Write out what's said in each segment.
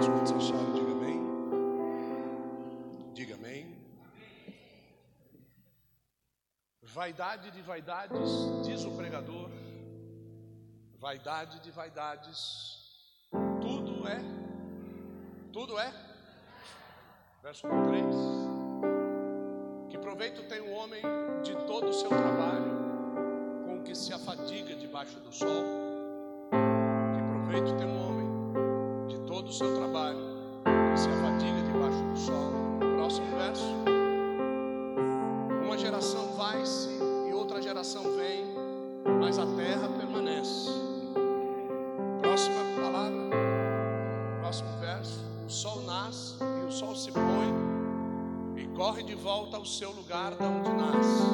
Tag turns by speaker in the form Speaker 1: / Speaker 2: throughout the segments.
Speaker 1: Diga amém. Diga amém. Vaidade de vaidades, diz o pregador. Vaidade de vaidades, tudo é, tudo é. Verso 3. Que proveito tem o homem de todo o seu trabalho, com que se afadiga debaixo do sol? Que proveito tem o homem de todo o seu trabalho, se afadiga debaixo do sol? Próximo verso. Uma geração vai-se e outra geração vem, mas a terra permanece. Próxima palavra, próximo verso. O sol nasce e o sol se põe e corre de volta ao seu lugar da onde nasce.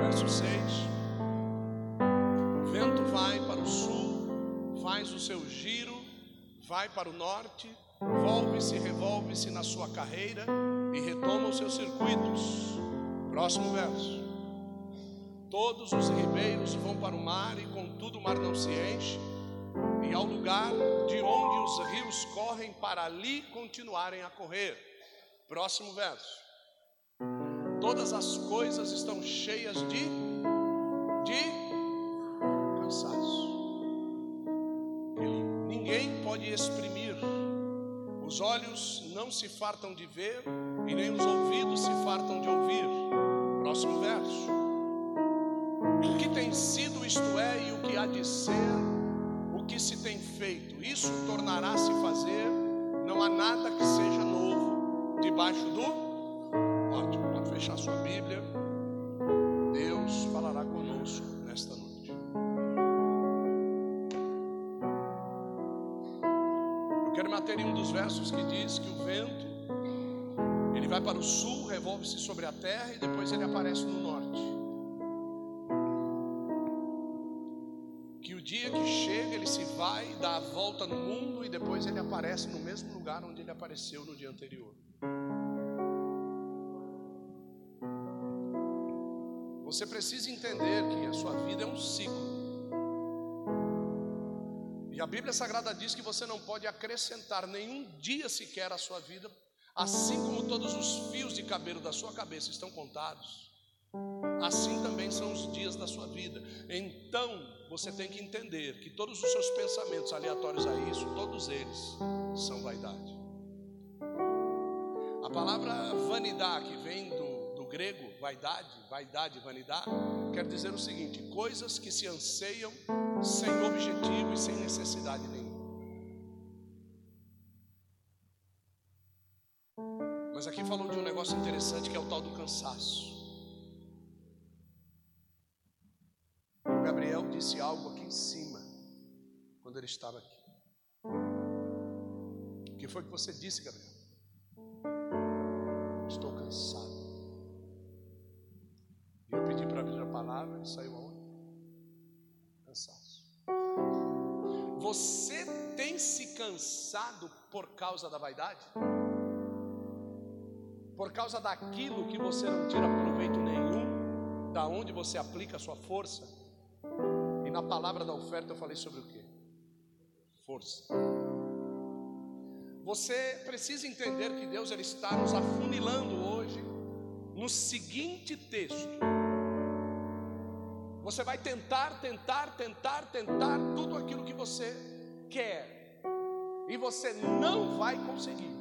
Speaker 1: Verso 6. O vento vai para o sul, faz o seu giro, vai para o norte, volve-se, revolve-se na sua carreira e retoma os seus circuitos. Próximo verso. Todos os ribeiros vão para o mar e contudo o mar não se enche e ao lugar de onde os rios correm para ali continuarem a correr. Próximo verso. Todas as coisas estão cheias de de exprimir. Os olhos não se fartam de ver e nem os ouvidos se fartam de ouvir. Próximo verso. O que tem sido, isto é, e o que há de ser que se tem feito, isso tornará a se fazer, não há nada que seja novo debaixo do. Ótimo, pode fechar sua Bíblia. Deus falará conosco Quero matar em um dos versos que diz que o vento ele vai para o sul, revolve-se sobre a terra e depois ele aparece no norte. dia que chega, ele se vai, dá a volta no mundo e depois ele aparece no mesmo lugar onde ele apareceu no dia anterior. Você precisa entender que a sua vida é um ciclo. E a Bíblia Sagrada diz que você não pode acrescentar nenhum dia sequer à sua vida, assim como todos os fios de cabelo da sua cabeça estão contados. Assim também são os dias da sua vida. Então, você tem que entender que todos os seus pensamentos aleatórios a isso, todos eles são vaidade. A palavra vanidade, que vem do, do grego, vaidade, vaidade, vanidade, quer dizer o seguinte: coisas que se anseiam sem objetivo e sem necessidade nenhuma. Mas aqui falou de um negócio interessante que é o tal do cansaço. Gabriel disse algo aqui em cima, quando ele estava aqui. O que foi que você disse, Gabriel? Estou cansado. E eu pedi para abrir a palavra, e saiu aonde? Cansaço. Você tem se cansado por causa da vaidade? Por causa daquilo que você não tira proveito nenhum, da onde você aplica a sua força? E na palavra da oferta eu falei sobre o que? Força. Você precisa entender que Deus ele está nos afunilando hoje no seguinte texto. Você vai tentar, tentar, tentar, tentar tudo aquilo que você quer. E você não vai conseguir.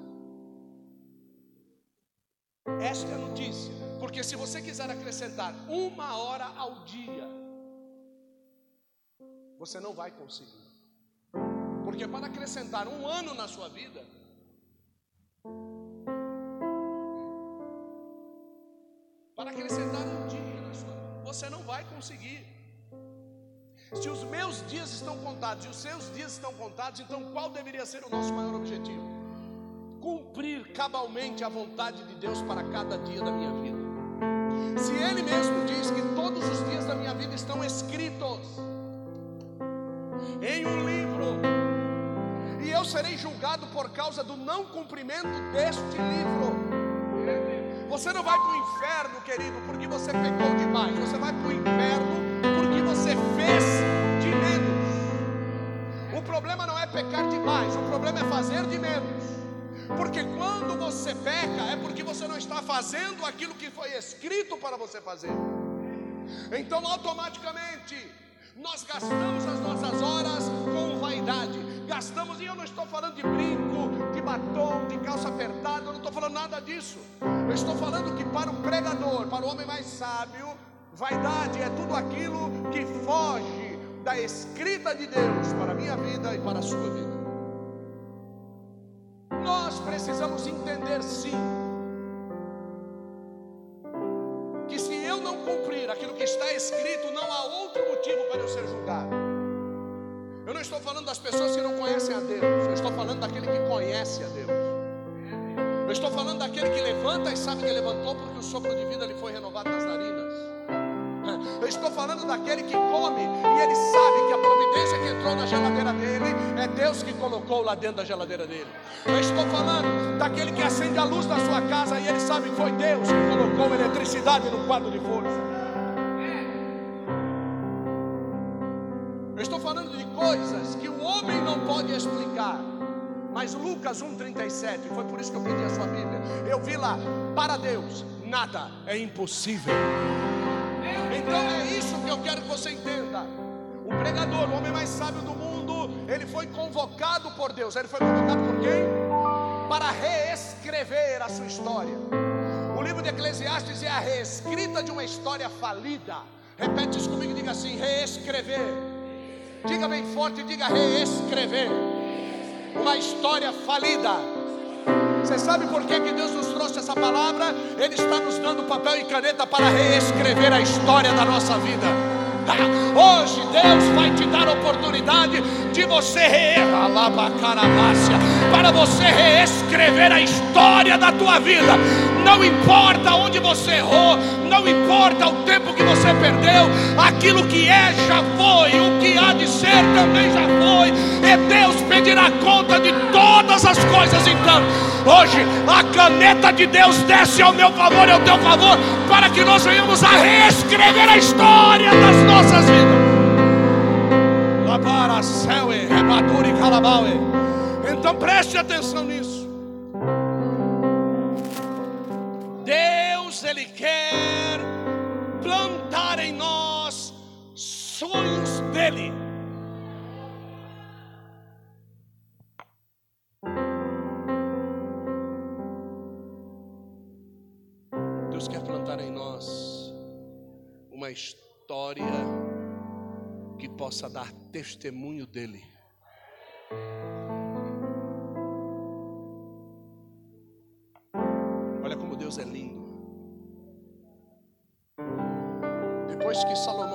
Speaker 1: Esta é a notícia. Porque se você quiser acrescentar uma hora ao dia, você não vai conseguir. Porque para acrescentar um ano na sua vida, para acrescentar um dia você não vai conseguir. Se os meus dias estão contados e os seus dias estão contados, então qual deveria ser o nosso maior objetivo? Cumprir cabalmente a vontade de Deus para cada dia da minha vida. Se Ele mesmo diz que todos os dias da minha vida estão escritos, em um livro, e eu serei julgado por causa do não cumprimento deste livro. Você não vai para o inferno, querido, porque você pecou demais. Você vai para o inferno porque você fez de menos. O problema não é pecar demais, o problema é fazer de menos. Porque quando você peca, é porque você não está fazendo aquilo que foi escrito para você fazer. Então, automaticamente, nós gastamos as nossas horas com vaidade. Gastamos, e eu não estou falando de brinco, de batom, de calça apertada, eu não estou falando nada disso. Eu estou falando que para o pregador, para o homem mais sábio, vaidade é tudo aquilo que foge da escrita de Deus para a minha vida e para a sua vida. Nós precisamos entender sim que se eu não cumprir aquilo que está escrito, não há outro motivo para eu ser julgado. Eu não estou falando das pessoas que não conhecem a Deus, eu estou falando daquele que conhece a Deus. Eu estou falando daquele que levanta e sabe que levantou porque o sopro de vida lhe foi renovado nas narinas. Eu estou falando daquele que come e ele sabe que a providência que entrou na geladeira dele é Deus que colocou lá dentro da geladeira dele. Eu estou falando daquele que acende a luz da sua casa e ele sabe que foi Deus que colocou eletricidade no quadro de força. Lucas 1,37, foi por isso que eu pedi a sua Bíblia. Eu vi lá, para Deus, nada é impossível. Então é isso que eu quero que você entenda. O pregador, o homem mais sábio do mundo, ele foi convocado por Deus. Ele foi convocado por quem? Para reescrever a sua história. O livro de Eclesiastes é a reescrita de uma história falida. Repete isso comigo e diga assim: reescrever. Diga bem forte, diga reescrever. História falida. Você sabe por que, que Deus nos trouxe essa palavra? Ele está nos dando papel e caneta para reescrever a história da nossa vida. Ah, hoje Deus vai te dar a oportunidade de você para você reescrever a história da tua vida. Não importa onde você errou, não importa o tempo que você perdeu, aquilo que é já foi, o que há de ser também já foi. E Deus pedirá conta de todas as coisas então. Hoje a caneta de Deus desce ao meu favor e ao teu favor, para que nós venhamos a reescrever a história das nossas vidas. Então preste atenção nisso. Deus, Ele quer sonhos dEle. Deus quer plantar em nós uma história que possa dar testemunho dele. Olha como Deus é lindo. Depois que Salomão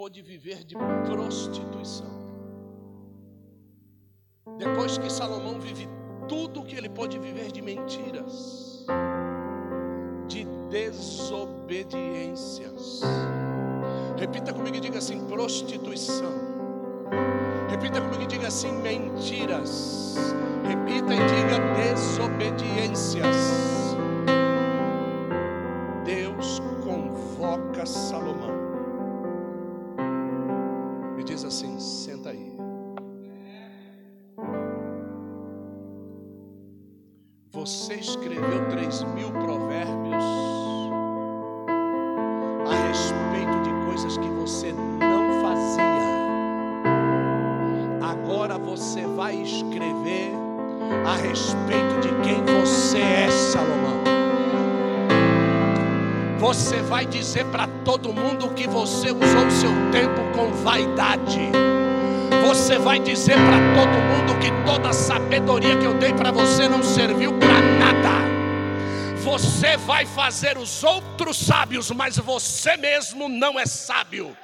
Speaker 1: pôde viver de prostituição. Depois que Salomão vive tudo o que ele pôde viver de mentiras desobediências. Repita comigo e diga assim: prostituição. Repita comigo e diga assim: mentiras. Repita e diga desobediências. Você escreveu três mil provérbios respeito de quem você é, Salomão. Você vai dizer para todo mundo que você usou o seu tempo com vaidade. Você vai dizer para todo mundo que toda a sabedoria que eu dei para você não serviu. Você vai fazer os outros sábios, mas você mesmo não é sábio.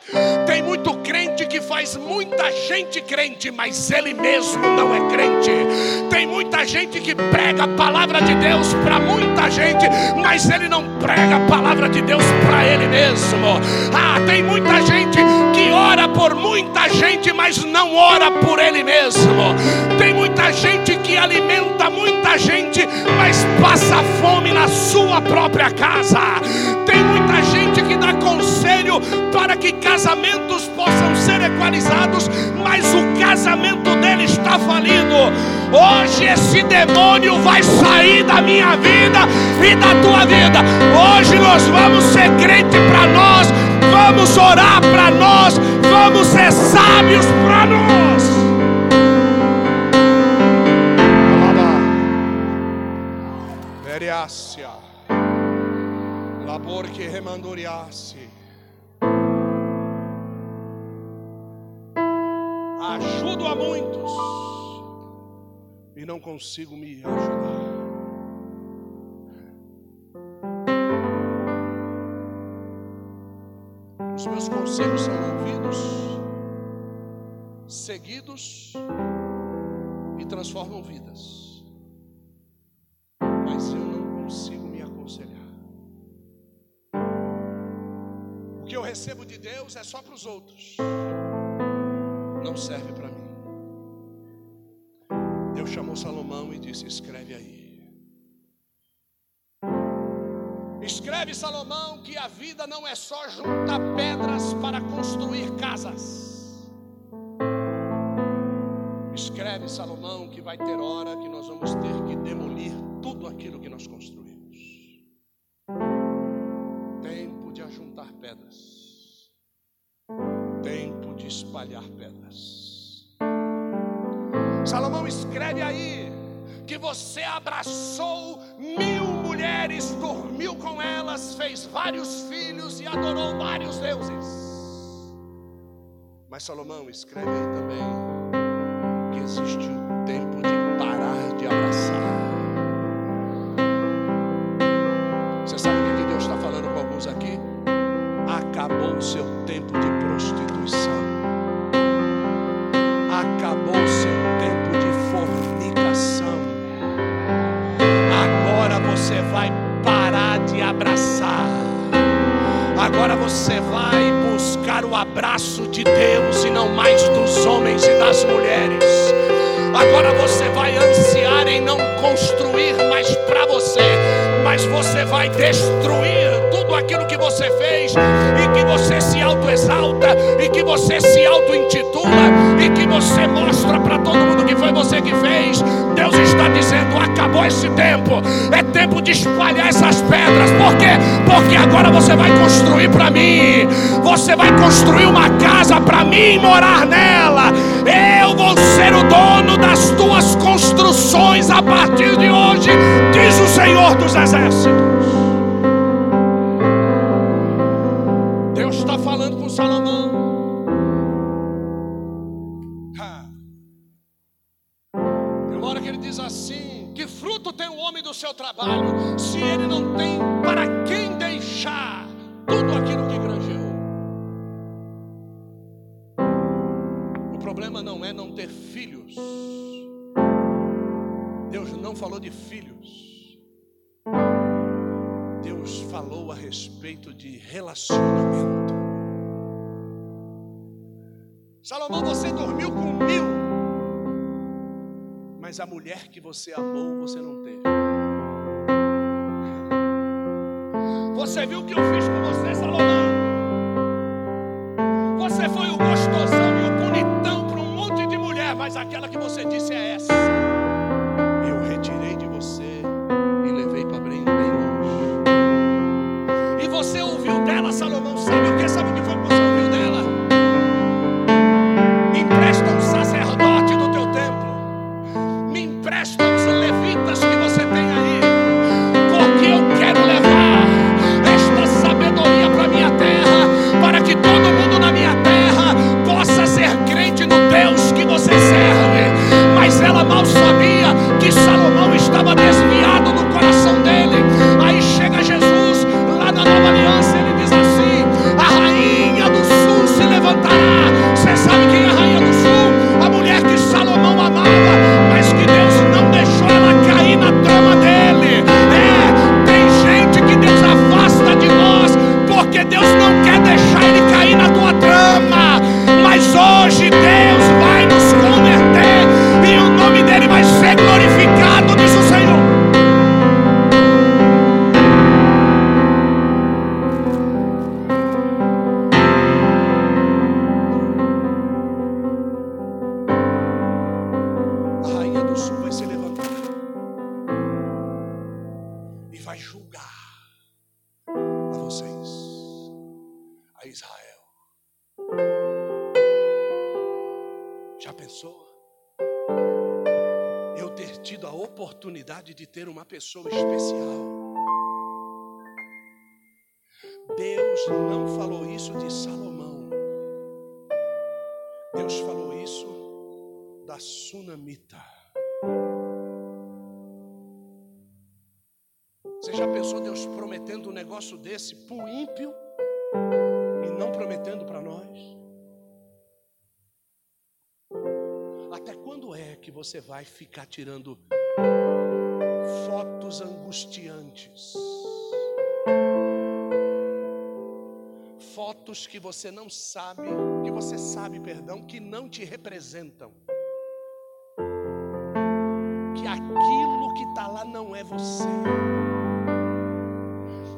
Speaker 1: Tem muito crente que faz muita gente crente, mas ele mesmo não é crente. Tem muita gente que prega a palavra de Deus para muita gente, mas ele não prega a palavra de Deus para ele mesmo. Ah, tem muita gente que ora por muita gente, mas não ora por ele mesmo. Tem muita gente que alimenta muita gente, mas passa fome na sua própria casa. Tem muita gente que dá conselho para que casamentos possam ser equalizados, mas o casamento dele está falido. Hoje esse demônio vai sair da minha vida e da tua vida. Hoje nós vamos ser crente para nós, vamos orar para nós, vamos ser sábios para nós. Veriácia, labor que remandoriasse. Ajudo a muitos e não consigo me ajudar. Os meus conselhos são ouvidos, seguidos e transformam vidas. Mas eu não consigo me aconselhar. O que eu recebo de Deus é só para os outros, não serve para mim. Chamou Salomão e disse: Escreve aí. Escreve Salomão que a vida não é só juntar pedras para construir casas. Escreve Salomão que vai ter hora que nós vamos ter que demolir tudo aquilo que nós construímos. Tempo de ajuntar pedras. Tempo de espalhar pedras. Salomão escreve aí que você abraçou mil mulheres, dormiu com elas, fez vários filhos e adorou vários deuses. Mas Salomão escreve aí também que existe abraço de Deus e não mais dos homens e das mulheres. Agora você vai ansiar em não construir mais para você, mas você vai destruir tudo aquilo que você fez e que você se autoexalta e que você se auto-intitula e que você mostra para todo mundo que foi você que fez. Deus está dizendo: esse tempo, é tempo de espalhar essas pedras. Por quê? Porque agora você vai construir para mim, você vai construir uma casa para mim morar nela. Eu vou ser o dono das tuas construções a partir de hoje, diz o Senhor dos Exércitos. Seu trabalho, se ele não tem para quem deixar tudo aquilo que granjeou? O problema não é não ter filhos. Deus não falou de filhos. Deus falou a respeito de relacionamento. Salomão, você dormiu com mil, mas a mulher que você amou, você não teve. Você viu o que eu fiz com você, Salomão? Você foi o gostosão e o bonitão para um monte de mulher, mas aquela que você disse é essa. Pessoa especial. Deus não falou isso de Salomão. Deus falou isso da sunamita. Você já pensou Deus prometendo um negócio desse para o ímpio e não prometendo para nós? Até quando é que você vai ficar tirando fotos angustiantes? fotos que você não sabe, que você sabe, perdão, que não te representam. Que aquilo que está lá não é você.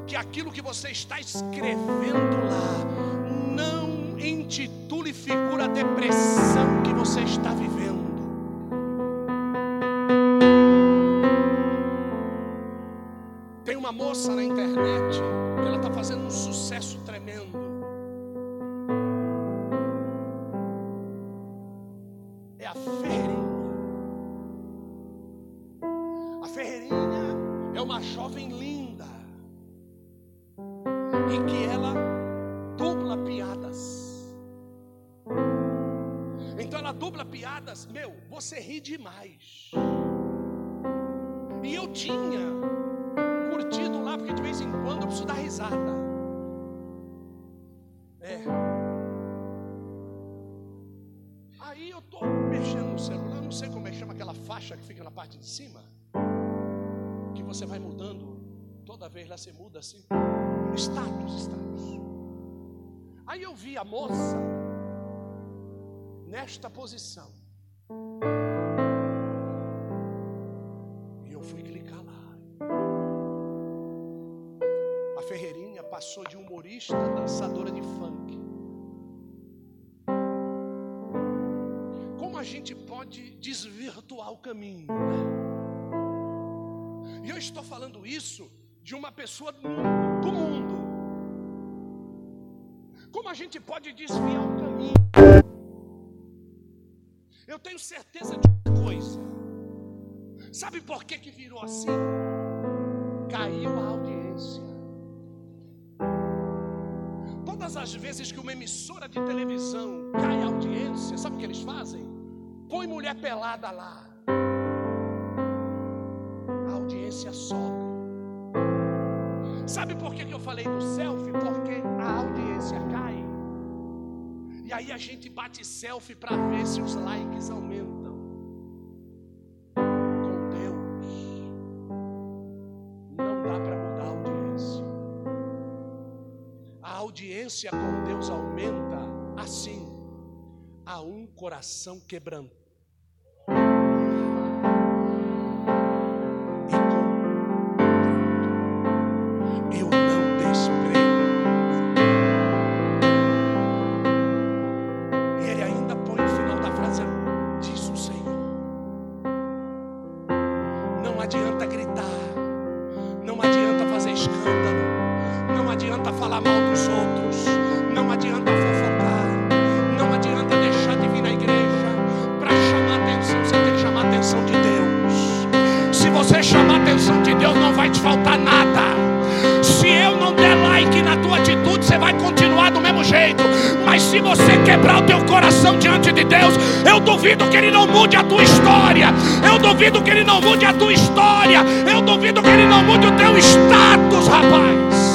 Speaker 1: Que aquilo que você está escrevendo lá não intitule figura a depressão que você está vivendo. Uma moça na internet ela está fazendo um sucesso tremendo. Passou de humorista a dançadora de funk. Como a gente pode desvirtuar o caminho? Né? E eu estou falando isso de uma pessoa do mundo. Como a gente pode desviar o caminho? Eu tenho certeza de uma coisa. Sabe por que, que virou assim? Caiu a audiência. Todas as vezes que uma emissora de televisão cai audiência, sabe o que eles fazem? Põe mulher pelada lá. A audiência sobe. Sabe por que eu falei do selfie? Porque a audiência cai. E aí a gente bate selfie para ver se os likes aumentam. Audiência com Deus aumenta assim a um coração quebrantado. Mude a tua história. Eu duvido que Ele não mude a tua história. Eu duvido que Ele não mude o teu status, rapaz.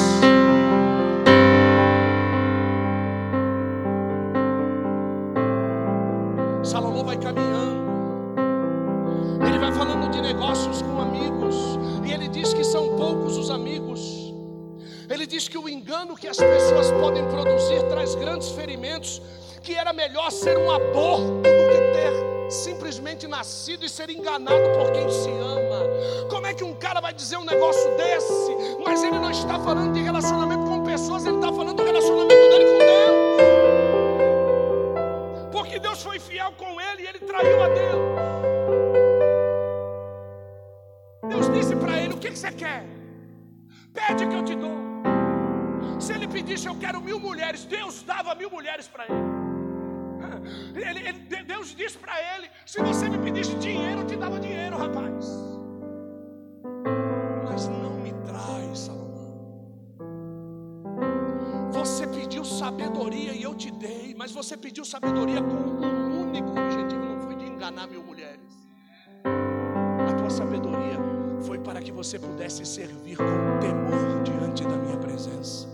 Speaker 1: que as pessoas podem produzir traz grandes ferimentos, que era melhor ser um nascido e ser enganado por quem se ama. Como é que um cara vai dizer um negócio desse? Mas ele não está falando de relacionamento com pessoas, ele está falando do relacionamento dele com Deus. Porque Deus foi fiel com ele e ele traiu a Deus. Deus disse para ele: O que, que você quer? Pede que eu te dou. Se ele pedisse, eu quero mil mulheres, Deus dava mil mulheres para ele ele, ele Deus disse para ele: se você me pedisse dinheiro, eu te dava dinheiro, rapaz. Mas não me traz, Salomão. Você pediu sabedoria e eu te dei, mas você pediu sabedoria com um único objetivo: não foi de enganar mil mulheres. A tua sabedoria foi para que você pudesse servir com temor diante da minha presença.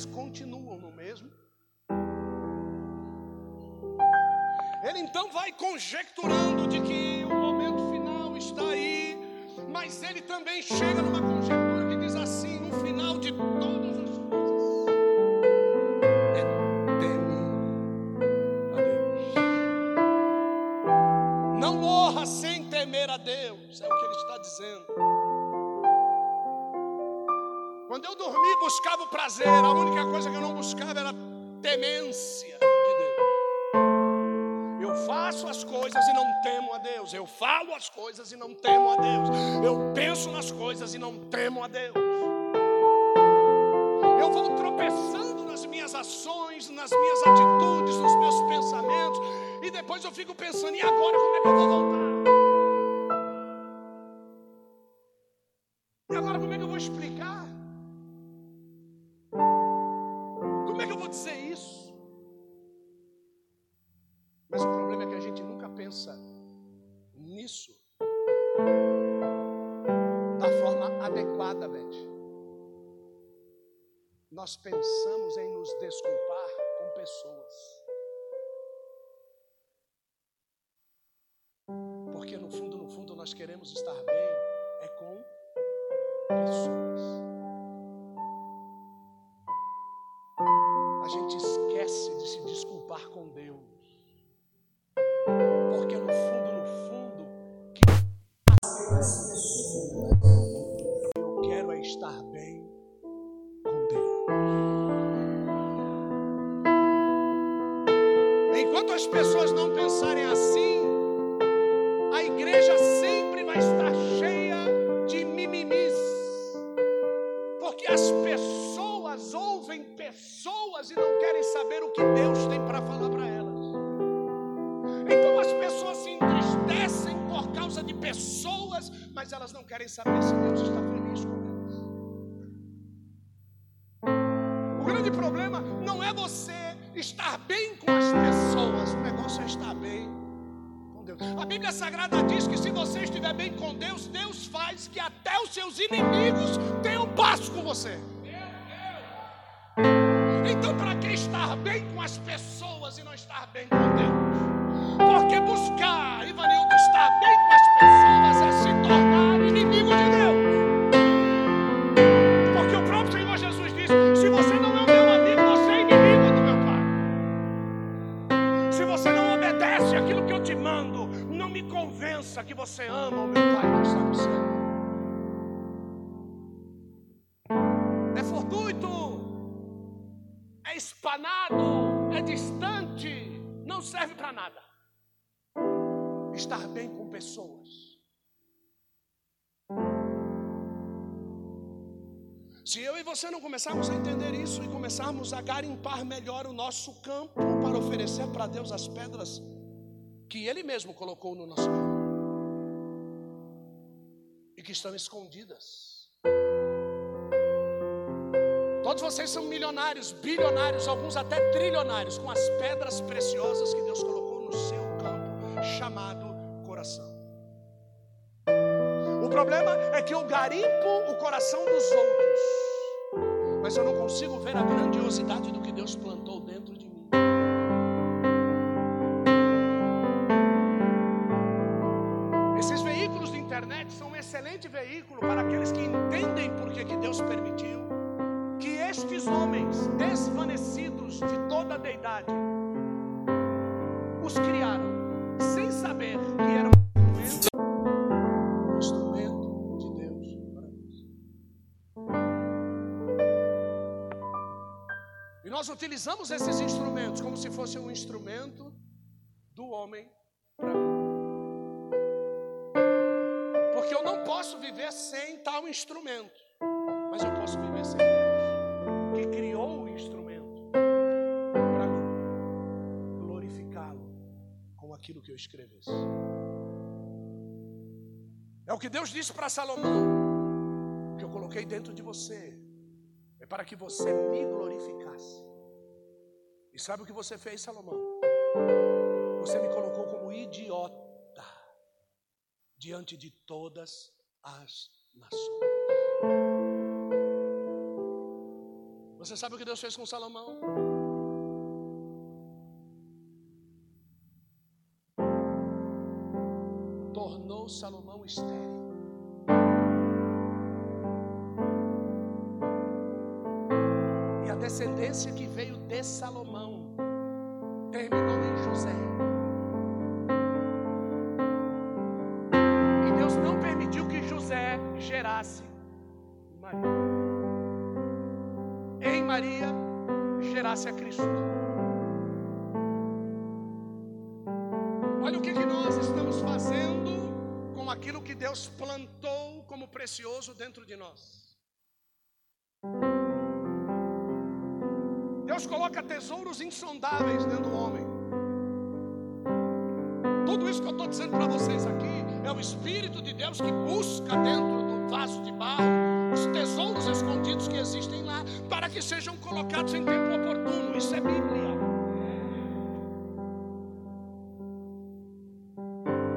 Speaker 1: eles continuam no mesmo. Ele então vai conjecturando de que o momento final está aí, mas ele também chega numa conjectura que diz assim: no final de todas as temer a Deus, é o que ele está dizendo. Quando eu dormi, buscava o prazer, a única coisa que eu não buscava era temência de Deus. Eu faço as coisas e não temo a Deus, eu falo as coisas e não temo a Deus, eu penso nas coisas e não temo a Deus. Eu vou tropeçando nas minhas ações, nas minhas atitudes, nos meus pensamentos, e depois eu fico pensando: e agora como é que eu vou voltar? explicar. Como é pensa nisso da forma adequadamente. Nós pensamos em nos desculpar com pessoas. Porque no fundo, no fundo, nós queremos estar bem pessoas e não querem saber o que Deus tem para falar para elas. Então as pessoas se entristecem por causa de pessoas, mas elas não querem saber se Deus está feliz com elas. O grande problema não é você estar bem com as pessoas, o negócio é estar bem Deus. A Bíblia Sagrada diz que se você estiver bem com Deus, Deus faz que até os seus inimigos tenham paz com você. Então, para que estar bem com as pessoas e não estar bem com Deus? Porque buscar, Ivanildo, estar bem com as pessoas é se tornar inimigo de Deus. Porque o próprio Senhor Jesus disse: se você não é o meu amigo, você é inimigo do meu Pai. Se você não obedece aquilo que eu te mando, me convença que você ama o meu Pai que está no céu. Espanado, é distante, não serve para nada. Estar bem com pessoas. Se eu e você não começarmos a entender isso e começarmos a garimpar melhor o nosso campo para oferecer para Deus as pedras que Ele mesmo colocou no nosso campo e que estão escondidas. Todos vocês são milionários, bilionários, alguns até trilionários, com as pedras preciosas que Deus colocou no seu campo, chamado coração. O problema é que eu garimpo o coração dos outros, mas eu não consigo ver a grandiosidade do que Deus plantou dentro de mim. Esses veículos de internet são um excelente veículo para aqueles que desvanecidos de toda a deidade os criaram sem saber que eram um instrumento de Deus para. E nós utilizamos esses instrumentos como se fosse um instrumento do homem para mim. Porque eu não posso viver sem tal instrumento, mas eu posso viver sem Criou o instrumento para mim glorificá-lo com aquilo que eu escrevesse. É o que Deus disse para Salomão: que eu coloquei dentro de você é para que você me glorificasse. E sabe o que você fez, Salomão? Você me colocou como idiota diante de todas as nações. Você sabe o que Deus fez com Salomão? Tornou Salomão estéril. E a descendência que veio de Salomão terminou em José. E Deus não permitiu que José gerasse gerasse a Cristo. Olha o que, que nós estamos fazendo com aquilo que Deus plantou como precioso dentro de nós. Deus coloca tesouros insondáveis dentro do homem. Tudo isso que eu estou dizendo para vocês aqui é o Espírito de Deus que busca dentro do vaso de barro os tesouros escondidos que existem lá, para que sejam colocados em tempo oportuno. Isso é Bíblia.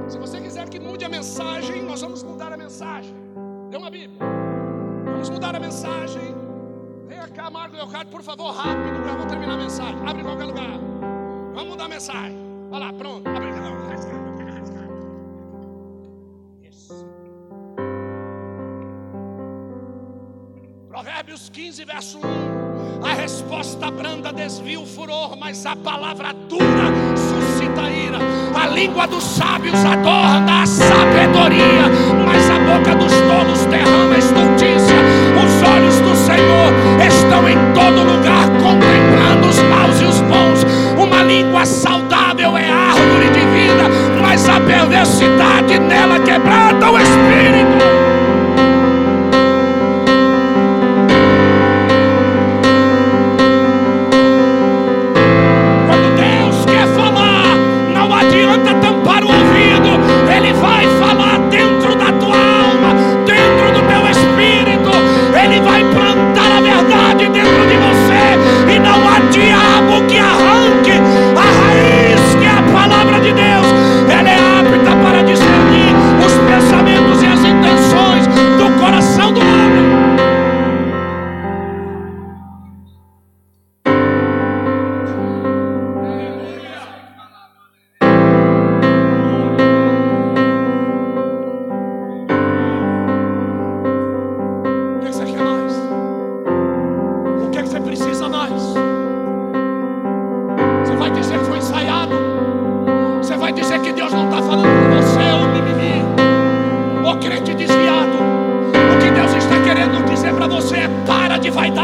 Speaker 1: Se você quiser que mude a mensagem, nós vamos mudar a mensagem. Dê uma Bíblia. Vamos mudar a mensagem. Venha cá, Marco Leocádio, por favor, rápido, que eu vou terminar a mensagem. Abre em qualquer lugar. Vamos mudar a mensagem. Olha lá, pronto. Abre Provérbios 15, verso 1. A resposta branda desvia o furor, mas a palavra dura suscita ira. A língua dos sábios adorna a sabedoria, mas a boca dos tolos derrama estultícia. Os olhos do Senhor estão em todo lugar, contemplando os maus e os bons. Uma língua saudável é árvore de vida, mas a perversidade nela quebranta o espírito. desviado. O que Deus está querendo dizer para você é: para de vaidade.